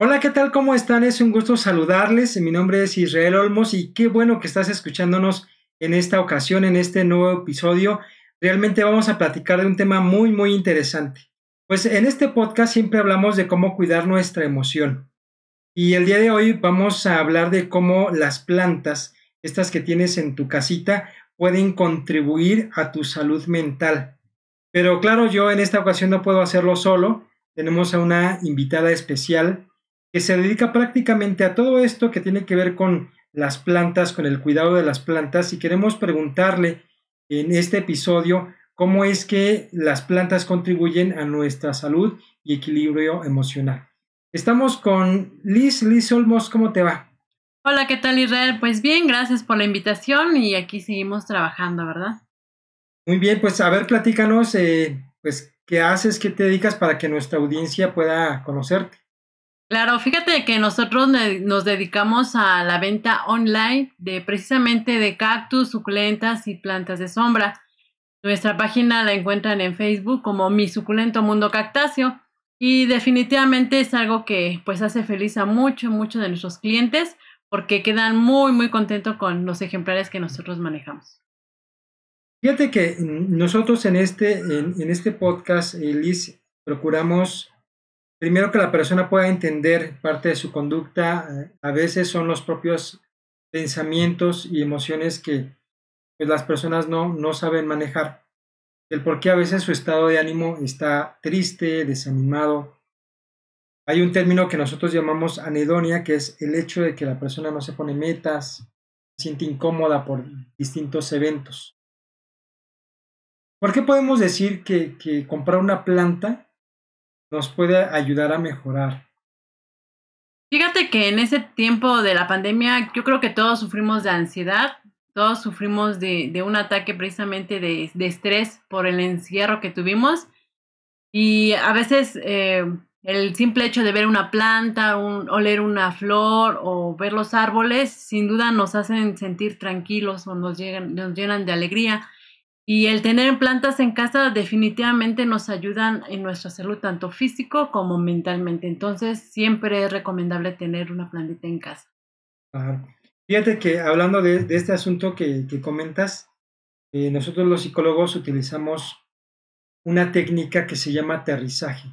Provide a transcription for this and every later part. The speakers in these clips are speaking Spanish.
Hola, ¿qué tal? ¿Cómo están? Es un gusto saludarles. Mi nombre es Israel Olmos y qué bueno que estás escuchándonos en esta ocasión, en este nuevo episodio. Realmente vamos a platicar de un tema muy, muy interesante. Pues en este podcast siempre hablamos de cómo cuidar nuestra emoción. Y el día de hoy vamos a hablar de cómo las plantas, estas que tienes en tu casita, pueden contribuir a tu salud mental. Pero claro, yo en esta ocasión no puedo hacerlo solo. Tenemos a una invitada especial que se dedica prácticamente a todo esto que tiene que ver con las plantas, con el cuidado de las plantas y queremos preguntarle en este episodio cómo es que las plantas contribuyen a nuestra salud y equilibrio emocional. Estamos con Liz, Liz Olmos, ¿cómo te va? Hola, ¿qué tal Israel? Pues bien, gracias por la invitación y aquí seguimos trabajando, ¿verdad? Muy bien, pues a ver, platícanos, eh, pues, ¿qué haces, qué te dedicas para que nuestra audiencia pueda conocerte? Claro, fíjate que nosotros nos dedicamos a la venta online de precisamente de cactus, suculentas y plantas de sombra. Nuestra página la encuentran en Facebook como Mi Suculento Mundo Cactáceo y definitivamente es algo que pues hace feliz a mucho, mucho de nuestros clientes porque quedan muy, muy contentos con los ejemplares que nosotros manejamos. Fíjate que nosotros en este, en, en este podcast, Liz, procuramos primero que la persona pueda entender parte de su conducta, eh, a veces son los propios pensamientos y emociones que pues, las personas no, no saben manejar. El por qué a veces su estado de ánimo está triste, desanimado. Hay un término que nosotros llamamos anedonia, que es el hecho de que la persona no se pone metas, se siente incómoda por distintos eventos. ¿Por qué podemos decir que, que comprar una planta nos puede ayudar a mejorar. Fíjate que en ese tiempo de la pandemia yo creo que todos sufrimos de ansiedad, todos sufrimos de, un ataque precisamente de, de, estrés por el encierro que tuvimos y a veces eh, el simple hecho de ver una planta, un, oler una flor o ver los árboles sin duda nos hacen sentir tranquilos o nos, llegan, nos llenan de alegría. Y el tener plantas en casa definitivamente nos ayudan en nuestra salud, tanto físico como mentalmente. Entonces, siempre es recomendable tener una plantita en casa. Fíjate que hablando de, este asunto que, comentas, eh, nosotros los psicólogos utilizamos una técnica que se llama aterrizaje.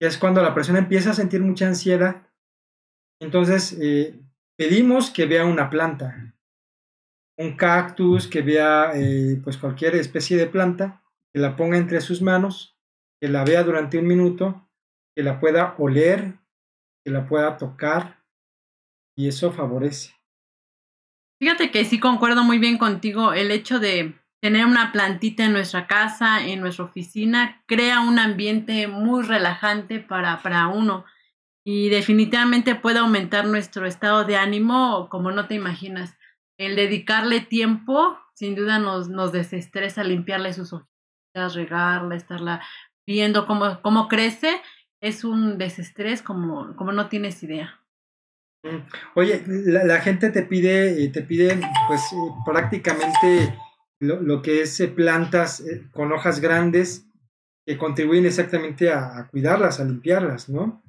Que es cuando la persona empieza a sentir mucha ansiedad. Entonces, eh, pedimos que vea una planta un cactus, que vea eh, pues cualquier especie de planta, que la ponga entre sus manos, que la vea durante un minuto, que la pueda oler, que la pueda tocar, y eso favorece. Fíjate que sí concuerdo muy bien contigo, el hecho de tener una plantita en nuestra casa, en nuestra oficina, crea un ambiente muy relajante para, para uno y definitivamente puede aumentar nuestro estado de ánimo como no te imaginas el dedicarle tiempo, sin duda nos, nos desestresa limpiarle sus hojitas, regarla, estarla viendo cómo, cómo crece, es un desestrés como, como no tienes idea. Oye, la, gente te pide, eh, te pide pues eh, prácticamente lo, lo, que es eh, plantas con hojas grandes que contribuyen exactamente a, a, cuidarlas, a limpiarlas, ¿no?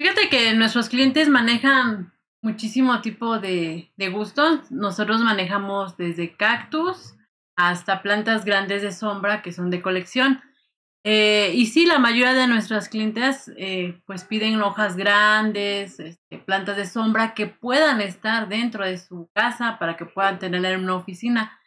Fíjate que nuestros clientes manejan muchísimo tipo de, de gustos. Nosotros manejamos desde cactus hasta plantas grandes de sombra que son de colección. Eh, y sí, la mayoría de nuestras clientes eh, pues piden hojas grandes, este, plantas de sombra que puedan estar dentro de su casa para que puedan tener en una oficina.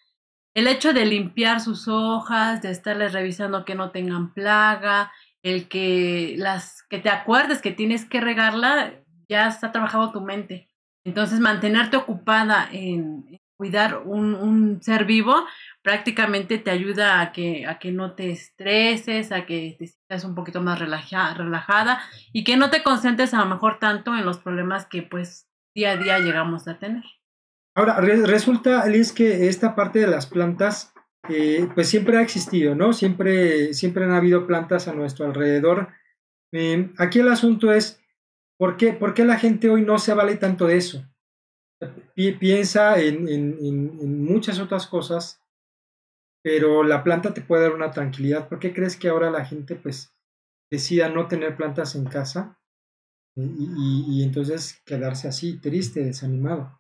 El hecho de limpiar sus hojas, de estarles revisando que no tengan plaga, el que las que te acuerdes que tienes que regarla, ya está trabajado tu mente. Entonces, mantenerte ocupada en cuidar un, un, ser vivo prácticamente te ayuda a que, a que no te estreses, a que te sientas un poquito más relaja, relajada y que no te concentres a lo mejor tanto en los problemas que pues día a día llegamos a tener. Ahora, re resulta, Liz, que esta parte de las plantas eh, pues siempre ha existido, ¿no? Siempre, siempre han habido plantas a nuestro alrededor. Eh, aquí el asunto es, ¿Por qué, ¿Por qué la gente hoy no se vale tanto de eso? piensa en, muchas otras cosas, pero la planta te puede dar una tranquilidad. ¿Por qué crees que ahora la gente pues decida no tener plantas en casa? y, entonces quedarse así, triste, desanimado.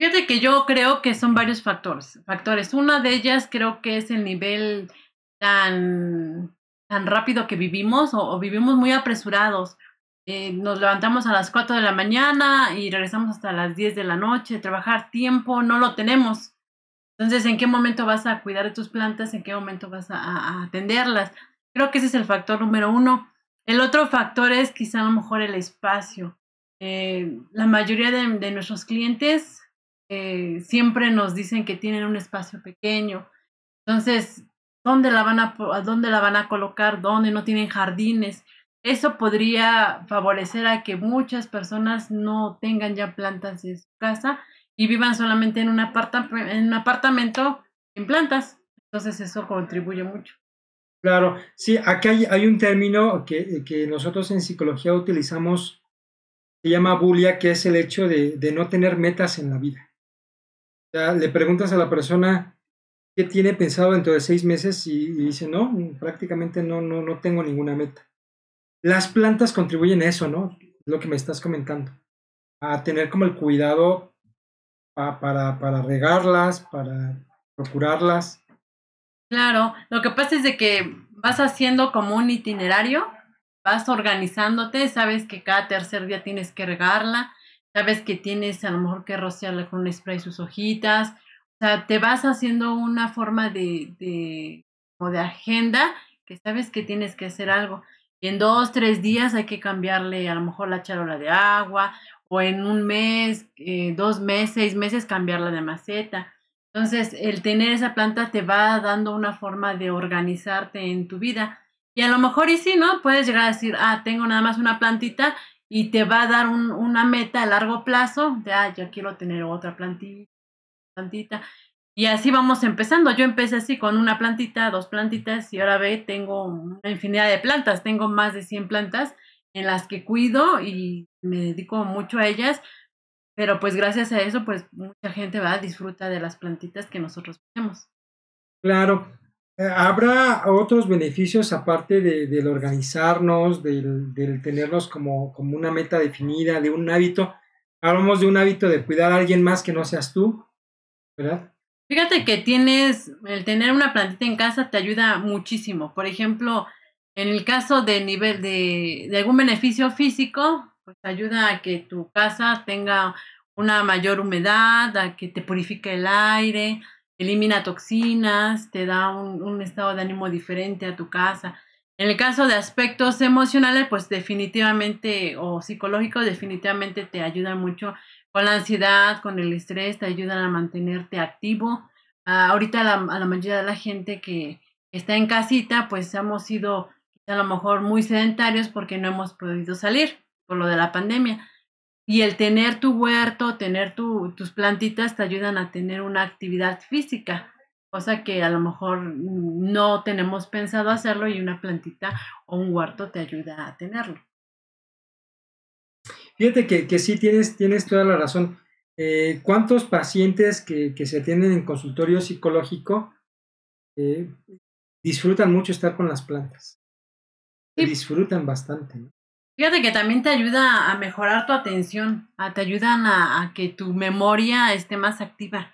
Fíjate que yo creo que son varios factores. Factores. Una de ellas creo que es el nivel tan, tan rápido que vivimos o, vivimos muy apresurados. Eh, nos levantamos a las 4 de la mañana y regresamos hasta las 10 de la noche. Trabajar tiempo no lo tenemos. Entonces, ¿en qué momento vas a cuidar de tus plantas? ¿En qué momento vas a atenderlas? Creo que ese es el factor número uno. El otro factor es quizá a lo mejor el espacio. Eh, la mayoría de, nuestros clientes eh, siempre nos dicen que tienen un espacio pequeño. Entonces, ¿dónde la van a, dónde la van a colocar? ¿Dónde no tienen jardines? Eso podría favorecer a que muchas personas no tengan ya plantas en su casa y vivan solamente en un, en un apartamento en plantas. Entonces, eso contribuye mucho. Claro, sí, aquí hay, un término que, que, nosotros en psicología utilizamos, se llama bulia, que es el hecho de, de no tener metas en la vida. O sea, le preguntas a la persona qué tiene pensado dentro de seis meses y, dice, no, prácticamente no, no, no tengo ninguna meta. Las plantas contribuyen a eso, ¿no? Lo que me estás comentando. A tener como el cuidado para, para regarlas, para procurarlas Claro, lo que pasa es de que vas haciendo como un itinerario, vas organizándote, sabes que cada tercer día tienes que regarla, sabes que tienes a lo mejor que rociarla con un spray sus hojitas, o sea, te vas haciendo una forma de, de, o de agenda que sabes que tienes que hacer algo. En dos, tres días hay que cambiarle a lo mejor la charola de agua, o en un mes, eh, dos meses, seis meses cambiarla de maceta. Entonces, el tener esa planta te va dando una forma de organizarte en tu vida. Y a lo mejor y sí, ¿no? Puedes llegar a decir, ah, tengo nada más una plantita y te va a dar una meta a largo plazo de, ah, ya quiero tener otra plantita, plantita. Y así vamos empezando. Yo empecé así con una plantita, dos plantitas y ahora ve, tengo una infinidad de plantas. Tengo más de 100 plantas en las que cuido y me dedico mucho a ellas pero pues gracias a eso, pues mucha gente va disfruta de las plantitas que nosotros tenemos. Claro. Eh, ¿Habrá otros beneficios aparte de, del organizarnos, del, del tenernos como, como una meta definida, de un hábito? Hablamos de un hábito de cuidar a alguien más que no seas tú, ¿verdad? Fíjate que tienes, el tener una plantita en casa te ayuda muchísimo. Por ejemplo, en el caso de nivel de, algún beneficio físico, pues ayuda a que tu casa tenga una mayor humedad, a que te purifique el aire, elimina toxinas, te da un, un, estado de ánimo diferente a tu casa. En el caso de aspectos emocionales, pues definitivamente, o psicológicos, definitivamente te ayudan mucho con la ansiedad, con el estrés, te ayudan a mantenerte activo. Ah, ahorita la, a la mayoría de la gente que está en casita, pues hemos sido a lo mejor muy sedentarios porque no hemos podido salir por lo de la pandemia. Y el tener tu huerto, tener tu, tus plantitas te ayudan a tener una actividad física, cosa que a lo mejor no tenemos pensado hacerlo y una plantita o un huerto te ayuda a tenerlo. Fíjate que, que sí tienes, tienes toda la razón. Eh, ¿Cuántos pacientes que, que, se atienden en consultorio psicológico eh, disfrutan mucho estar con las plantas? Disfrutan bastante. ¿no? Fíjate que también te ayuda a mejorar tu atención, te ayudan a, que tu memoria esté más activa,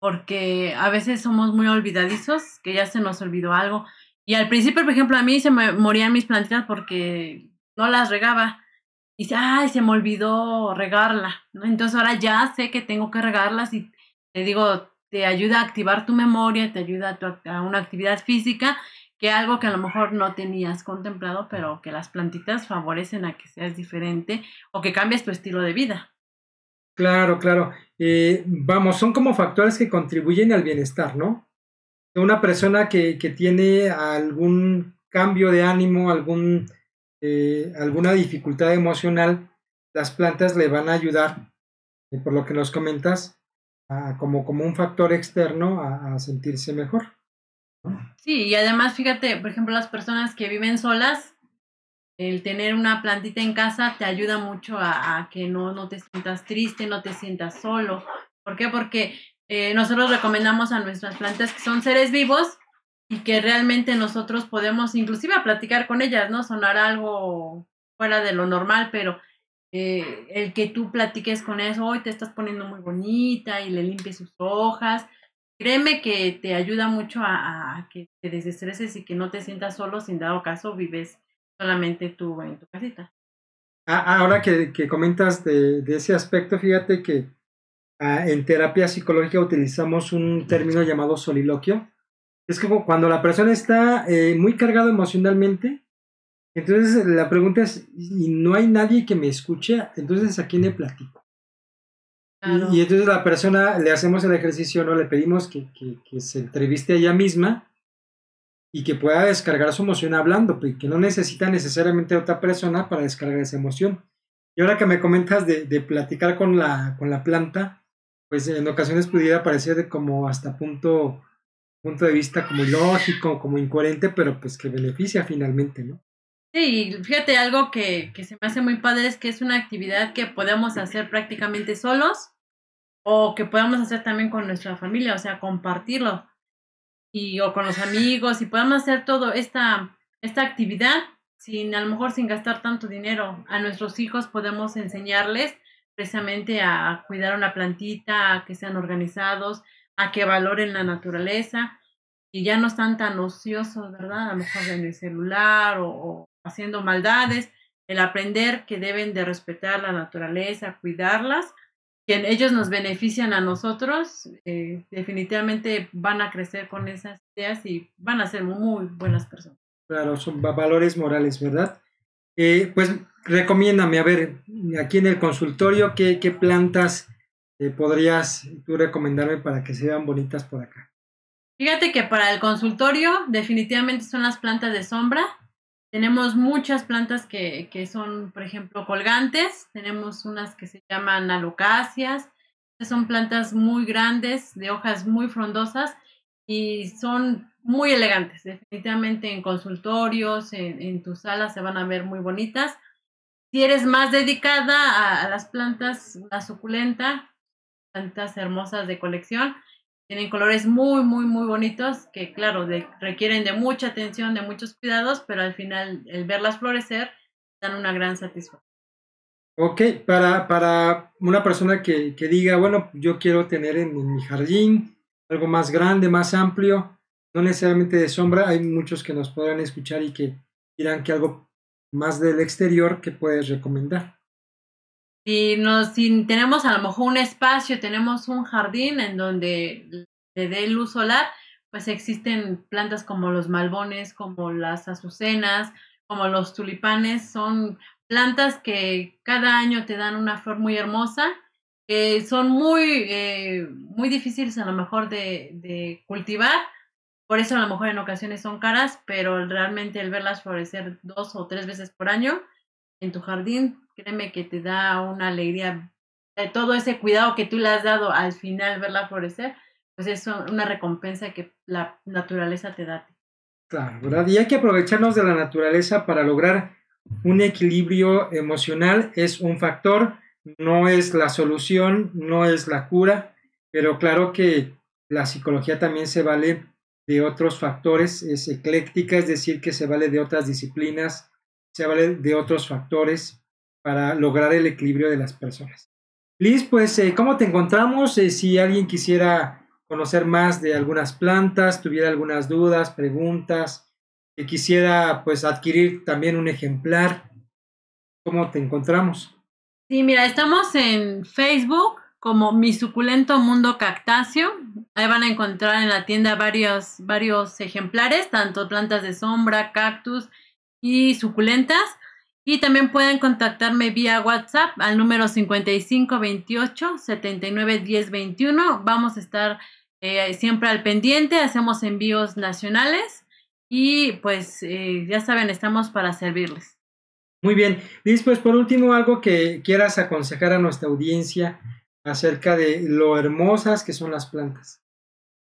porque a veces somos muy olvidadizos, que ya se nos olvidó algo. Y al principio, por ejemplo, a mí se me morían mis plantitas porque no las regaba. Y dice, ay, se me olvidó regarla. Entonces ahora ya sé que tengo que regarlas y te digo, te ayuda a activar tu memoria, te ayuda a, a una actividad física que algo que a lo mejor no tenías contemplado, pero que las plantitas favorecen a que seas diferente o que cambies tu estilo de vida. Claro, claro. Eh, vamos, son como factores que contribuyen al bienestar, ¿no? Una persona que, que tiene algún cambio de ánimo, algún, eh, alguna dificultad emocional, las plantas le van a ayudar, por lo que nos comentas, a, como, como un factor externo a sentirse mejor. Sí, y además fíjate, por ejemplo, las personas que viven solas, el tener una plantita en casa te ayuda mucho a, que no, no te sientas triste, no te sientas solo. ¿Por qué? Porque eh, nosotros recomendamos a nuestras plantas que son seres vivos y que realmente nosotros podemos inclusive platicar con ellas, ¿no? Sonar algo fuera de lo normal, pero eh, el que tú platiques con eso, hoy te estás poniendo muy bonita y le limpies sus hojas. Créeme que te ayuda mucho a, que te desestreses y que no te sientas solo sin dado caso vives solamente tú en tu casita. Ah, ahora que, que comentas de, de, ese aspecto, fíjate que ah, en terapia psicológica utilizamos un término llamado soliloquio. Es como cuando la persona está eh, muy cargada emocionalmente, entonces la pregunta es, ¿y no hay nadie que me escuche? Entonces, ¿a quién le platico? Y, entonces la persona le hacemos el ejercicio, ¿no? Le pedimos que, que, que, se entreviste a ella misma y que pueda descargar su emoción hablando, pues, que no necesita necesariamente otra persona para descargar esa emoción. Y ahora que me comentas de, de platicar con la, con la planta, pues en ocasiones pudiera parecer como hasta punto, punto de vista como ilógico, como incoherente, pero pues que beneficia finalmente, ¿no? Sí, fíjate, algo que, que se me hace muy padre es que es una actividad que podemos hacer prácticamente solos o que podamos hacer también con nuestra familia, o sea, compartirlo y o con los amigos y podemos hacer todo esta, esta actividad sin a lo mejor sin gastar tanto dinero. A nuestros hijos podemos enseñarles precisamente a cuidar una plantita, a que sean organizados, a que valoren la naturaleza y ya no están tan ociosos, ¿verdad? A lo mejor en el celular o haciendo maldades, el aprender que deben de respetar la naturaleza, cuidarlas, que ellos nos benefician a nosotros, eh, definitivamente van a crecer con esas ideas y van a ser muy buenas personas. Claro, son valores morales, ¿verdad? Eh, pues recomiéndame, a ver, aquí en el consultorio, ¿qué, qué plantas eh, podrías tú recomendarme para que se vean bonitas por acá? Fíjate que para el consultorio definitivamente son las plantas de sombra, tenemos muchas plantas que, que, son, por ejemplo, colgantes. Tenemos unas que se llaman alocacias. Son plantas muy grandes, de hojas muy frondosas y son muy elegantes. Definitivamente en consultorios, en, en tus salas se van a ver muy bonitas. Si eres más dedicada a, a las plantas, la suculenta, plantas hermosas de colección, tienen colores muy, muy, muy bonitos que, claro, requieren de mucha atención, de muchos cuidados, pero al final, el verlas florecer, dan una gran satisfacción. Ok, para, para una persona que, que diga, bueno, yo quiero tener en, mi jardín algo más grande, más amplio, no necesariamente de sombra, hay muchos que nos podrán escuchar y que dirán que algo más del exterior que puedes recomendar. Si, nos, si tenemos a lo mejor un espacio, tenemos un jardín en donde le dé luz solar, pues existen plantas como los malbones, como las azucenas, como los tulipanes, son plantas que cada año te dan una flor muy hermosa, que son muy, eh, muy difíciles a lo mejor de, de cultivar, por eso a lo mejor en ocasiones son caras, pero realmente el verlas florecer dos o tres veces por año en tu jardín créeme que te da una alegría de todo ese cuidado que tú le has dado al final verla florecer, pues es una recompensa que la naturaleza te da. Claro, ¿verdad? Y hay que aprovecharnos de la naturaleza para lograr un equilibrio emocional. Es un factor, no es la solución, no es la cura, pero claro que la psicología también se vale de otros factores, es ecléctica, es decir, que se vale de otras disciplinas, se vale de otros factores para lograr el equilibrio de las personas. Liz, pues, eh, ¿cómo te encontramos? Eh, si alguien quisiera conocer más de algunas plantas, tuviera algunas dudas, preguntas, que quisiera pues adquirir también un ejemplar, ¿cómo te encontramos? Sí, mira, estamos en Facebook como Mi Suculento Mundo Cactáceo. Ahí van a encontrar en la tienda varios, varios ejemplares, tanto plantas de sombra, cactus y suculentas. Y también pueden contactarme vía WhatsApp al número 5528 79 Vamos a estar eh, siempre al pendiente, hacemos envíos nacionales y pues eh, ya saben, estamos para servirles. Muy bien. Liz, pues por último, algo que quieras aconsejar a nuestra audiencia acerca de lo hermosas que son las plantas.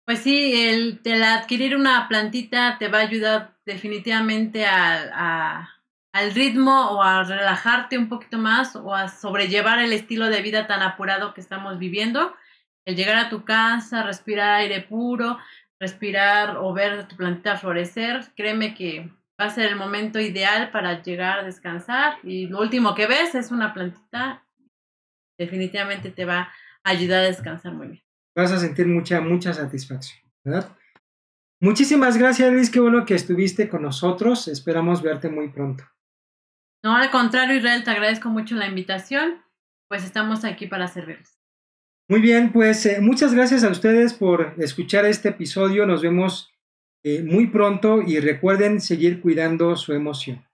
Pues sí, el, adquirir una plantita te va a ayudar definitivamente a al ritmo o a relajarte un poquito más o a sobrellevar el estilo de vida tan apurado que estamos viviendo. El llegar a tu casa, respirar aire puro, respirar o ver tu plantita florecer, créeme que va a ser el momento ideal para llegar a descansar y lo último que ves es una plantita, definitivamente te va a ayudar a descansar muy bien. Vas a sentir mucha, mucha satisfacción, ¿verdad? Muchísimas gracias Luis, qué bueno que estuviste con nosotros, esperamos verte muy pronto. No, al contrario Israel, te agradezco mucho la invitación, pues estamos aquí para servirles. Muy bien, pues eh, muchas gracias a ustedes por escuchar este episodio, nos vemos eh, muy pronto y recuerden seguir cuidando su emoción.